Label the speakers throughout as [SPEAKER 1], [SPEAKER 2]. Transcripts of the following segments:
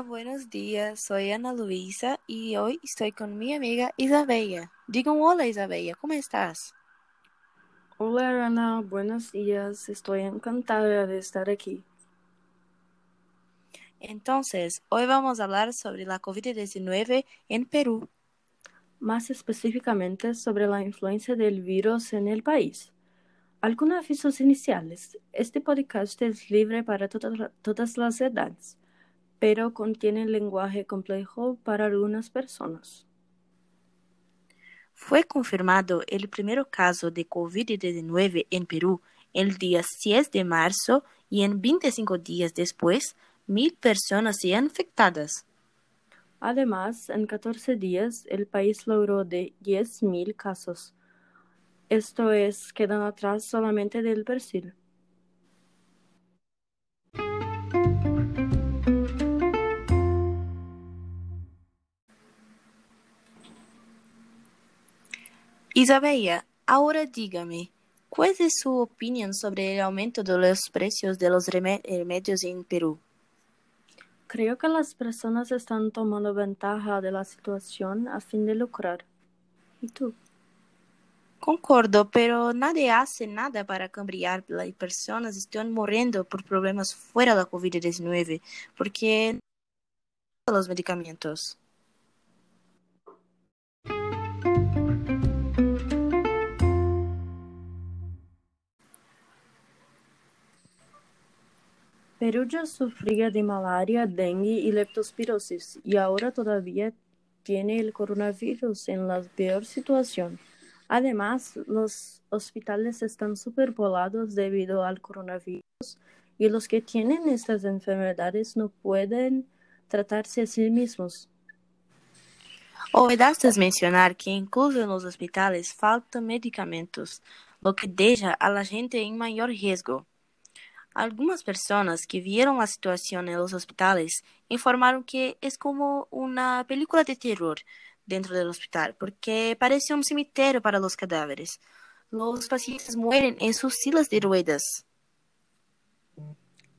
[SPEAKER 1] Hola, buenos días. Soy Ana Luisa y hoy estoy con mi amiga Isabella. Diga un hola, Isabella. ¿Cómo estás?
[SPEAKER 2] Hola Ana, buenos días. Estoy encantada de estar aquí.
[SPEAKER 1] Entonces, hoy vamos a hablar sobre la COVID-19 en Perú.
[SPEAKER 2] Más específicamente sobre la influencia del virus en el país. Algunos avisos iniciales. Este podcast es libre para toda- todas las edades, pero contiene lenguaje complejo para algunas personas.
[SPEAKER 1] Fue confirmado el primer caso de COVID-19 en Perú el día 6 de marzo y en 25 días después, mil personas se han infectadas.
[SPEAKER 2] Además, en 14 días, el país logró de 10.000 casos. Esto es, quedan atrás solamente del Brasil.
[SPEAKER 1] Isabella, ahora dígame, ¿cuál es su opinión sobre el aumento de los precios de los reme- remedios en Perú?
[SPEAKER 2] Creo que las personas están tomando ventaja de la situación a fin de lucrar. ¿Y tú?
[SPEAKER 1] Concordo, pero nadie hace nada para cambiar. Las personas están muriendo por problemas fuera de la COVID-19 porque no los medicamentos.
[SPEAKER 2] Perú ya sufría de malaria, dengue y leptospirosis y ahora todavía tiene el coronavirus en la peor situación. Además, los hospitales están superpoblados debido al coronavirus y los que tienen estas enfermedades no pueden tratarse a sí mismos.
[SPEAKER 1] Olvidaste mencionar que incluso en los hospitales faltan medicamentos, lo que deja a la gente en mayor riesgo. Algunas personas que vieron la situación en los hospitales informaron que es como una película de terror dentro del hospital, porque parece un cemiterio para los cadáveres. Los pacientes mueren en sus sillas de ruedas.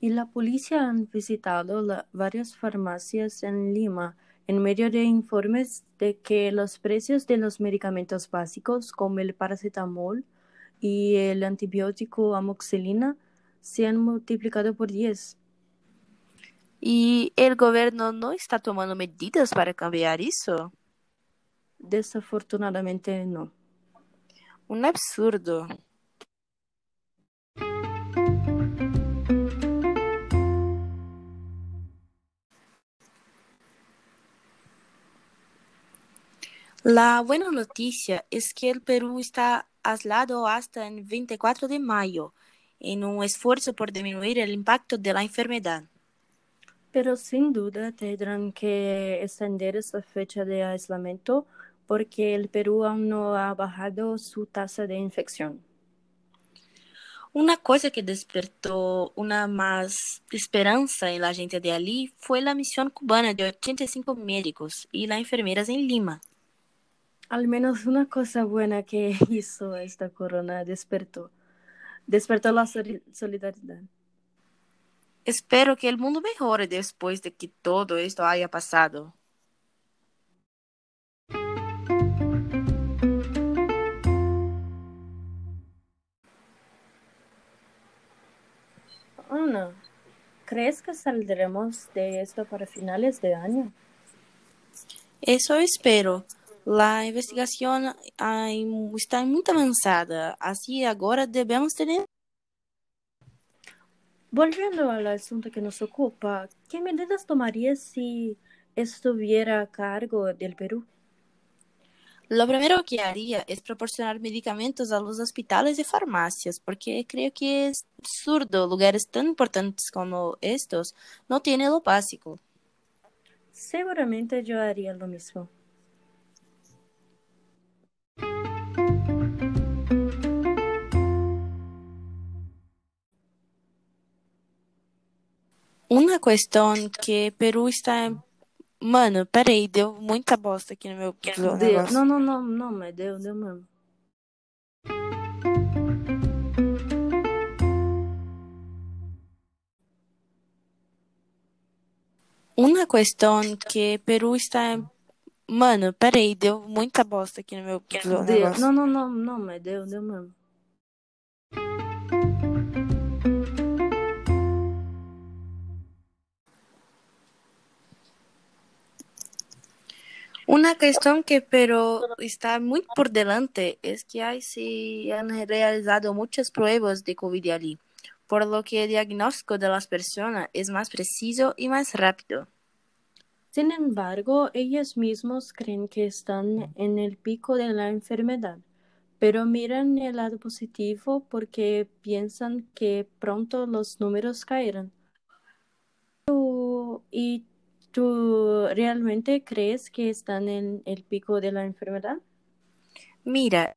[SPEAKER 2] Y la policía han visitado varias farmacias en Lima en medio de informes de que los precios de los medicamentos básicos como el paracetamol y el antibiótico amoxicilina se han multiplicado por 10.
[SPEAKER 1] ¿Y el gobierno no está tomando medidas para cambiar eso?
[SPEAKER 2] Desafortunadamente no.
[SPEAKER 1] Un absurdo. La buena noticia es que el Perú está aislado hasta el 24 de mayo, en un esfuerzo por disminuir el impacto de la enfermedad.
[SPEAKER 2] Pero sin duda tendrán que extender esta fecha de aislamiento porque el Perú aún no ha bajado su tasa de infección.
[SPEAKER 1] Una cosa que despertó una más esperanza en la gente de allí fue la misión cubana de 85 médicos y las enfermeras en Lima.
[SPEAKER 2] Al menos una cosa buena que hizo esta corona despertó. Despertó la soli- solidaridad.
[SPEAKER 1] Espero que el mundo mejore después de que todo esto haya pasado.
[SPEAKER 2] Ana, ¿crees que saldremos de esto para finales de año?
[SPEAKER 1] Eso espero. La investigación ay, está muy avanzada, así ahora debemos tener
[SPEAKER 2] Volviendo al asunto que nos ocupa, ¿qué medidas tomarías si estuviera a cargo del Perú?
[SPEAKER 1] Lo primero que haría es proporcionar medicamentos a los hospitales y farmacias, porque creo que es absurdo lugares tan importantes como estos no tienen lo básico.
[SPEAKER 2] Seguramente yo haría lo mismo.
[SPEAKER 1] Uma questão que Peru está. Mano, peraí, deu muita bosta aqui no meu,
[SPEAKER 2] no, no, no, no, me deu, deu mesmo.
[SPEAKER 1] Uma questão que Peru está. Mano, peraí, deu muita bosta aqui no meu negócio.
[SPEAKER 2] Não, não, não, não, mas deu, deu mesmo.
[SPEAKER 1] Una cuestión que pero está muy por delante es que hay, se han realizado muchas pruebas de COVID allí, por lo que el diagnóstico de las personas es más preciso y más rápido.
[SPEAKER 2] Sin embargo, ellos mismos creen que están en el pico de la enfermedad, pero miran el lado positivo porque piensan que pronto los números caerán. ¿Tú- ¿Y tú realmente crees que están en el pico de la enfermedad?
[SPEAKER 1] Mira,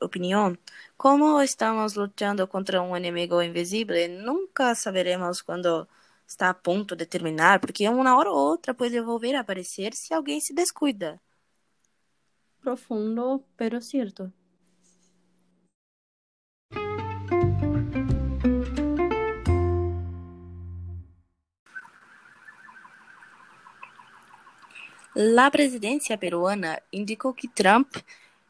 [SPEAKER 1] opinión, como estamos luchando contra un enemigo invisible, nunca saberemos cuándo está a punto de terminar, porque una hora u otra puede volver a aparecer si alguien se descuida.
[SPEAKER 2] Profundo, pero cierto.
[SPEAKER 1] La presidencia peruana indicó que Trump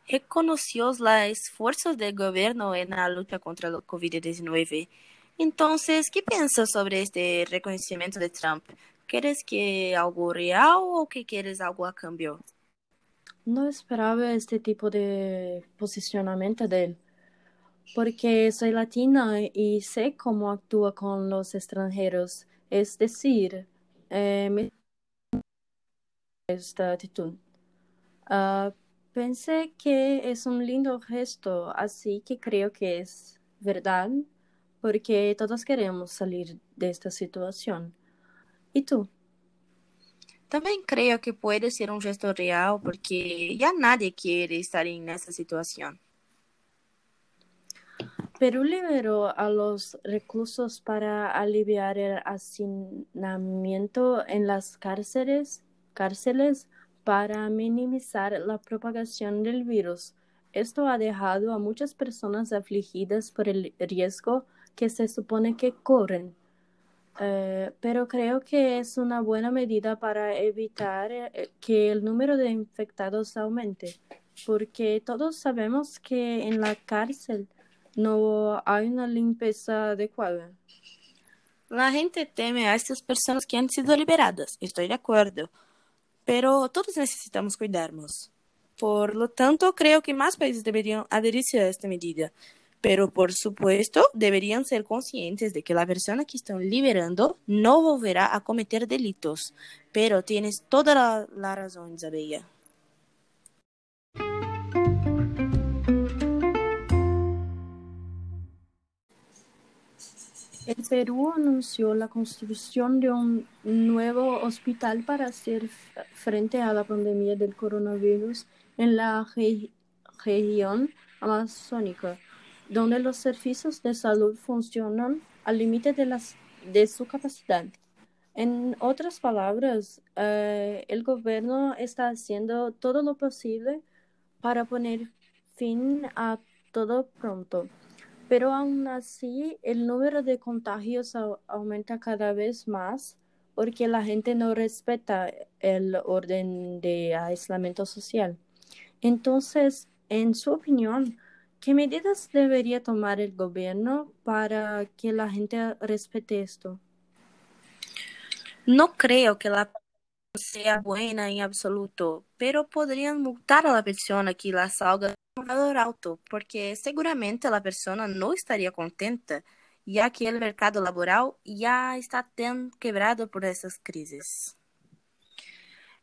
[SPEAKER 1] reconoció los esfuerzos del gobierno en la lucha contra el COVID-19. Entonces, ¿qué piensas sobre este reconocimiento de Trump? ¿Quieres que algo real o que quieres algo a cambio?
[SPEAKER 2] No esperaba este tipo de posicionamiento de él, porque soy latina y sé cómo actúa con los extranjeros. Es decir, eh, me esta actitud. Ah, pensé que es un lindo gesto, así que creo que es verdad, porque todos queremos salir de esta situación. ¿Y tú?
[SPEAKER 1] También creo que puede ser un gesto real porque ya nadie quiere estar en esa situación.
[SPEAKER 2] Perú liberó a los reclusos para aliviar el hacinamiento en las cárceles, cárceles para minimizar la propagación del virus. Esto ha dejado a muchas personas afligidas por el riesgo que se supone que corren. Eh, pero creo que es una buena medida para evitar eh, que el número de infectados aumente, porque todos sabemos que en la cárcel no hay una limpieza adecuada.
[SPEAKER 1] La gente teme a estas personas que han sido liberadas, estoy de acuerdo, pero todos necesitamos cuidarnos. Por lo tanto, creo que más países deberían adherirse a esta medida. Pero, por supuesto, deberían ser conscientes de que la persona que están liberando no volverá a cometer delitos. Pero tienes toda la, la razón, Isabella.
[SPEAKER 2] El Perú anunció la construcción de un nuevo hospital para hacer frente a la pandemia del coronavirus en la re- región amazónica, donde los servicios de salud funcionan al límite de su capacidad. En otras palabras, eh, el gobierno está haciendo todo lo posible para poner fin a todo pronto. Pero aún así, el número de contagios au- aumenta cada vez más porque la gente no respeta el orden de aislamiento social. Entonces, en su opinión, ¿qué medidas debería tomar el gobierno para que la gente respete esto?
[SPEAKER 1] No creo que la sea buena en absoluto, pero podrían multar a la persona que la salga con un valor alto, porque seguramente la persona no estaría contenta, ya que el mercado laboral ya está tan quebrado por esas crisis.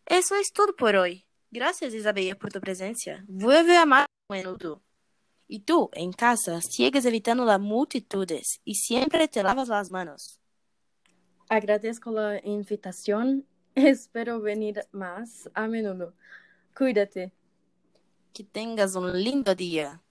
[SPEAKER 1] Eso es todo por hoy. Gracias, Isabella, por tu presencia. Vuelve a más menudo. Y tú, en casa, sigues evitando las multitudes y siempre te lavas las manos.
[SPEAKER 2] Agradezco la invitación. Espero venir más a menudo. Cuídate.
[SPEAKER 1] Que tengas un lindo día.